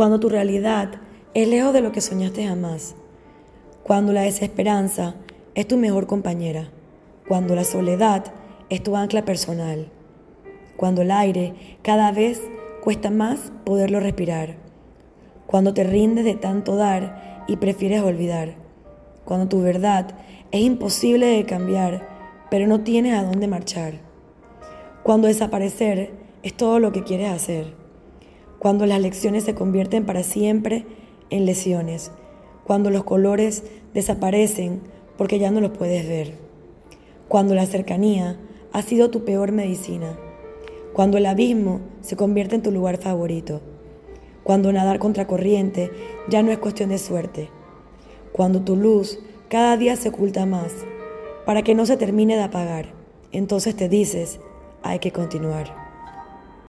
Cuando tu realidad es lejos de lo que soñaste jamás. Cuando la desesperanza es tu mejor compañera. Cuando la soledad es tu ancla personal. Cuando el aire cada vez cuesta más poderlo respirar. Cuando te rindes de tanto dar y prefieres olvidar. Cuando tu verdad es imposible de cambiar, pero no tienes a dónde marchar. Cuando desaparecer es todo lo que quieres hacer. Cuando las lecciones se convierten para siempre en lesiones. Cuando los colores desaparecen porque ya no los puedes ver. Cuando la cercanía ha sido tu peor medicina. Cuando el abismo se convierte en tu lugar favorito. Cuando nadar contra corriente ya no es cuestión de suerte. Cuando tu luz cada día se oculta más para que no se termine de apagar. Entonces te dices, hay que continuar.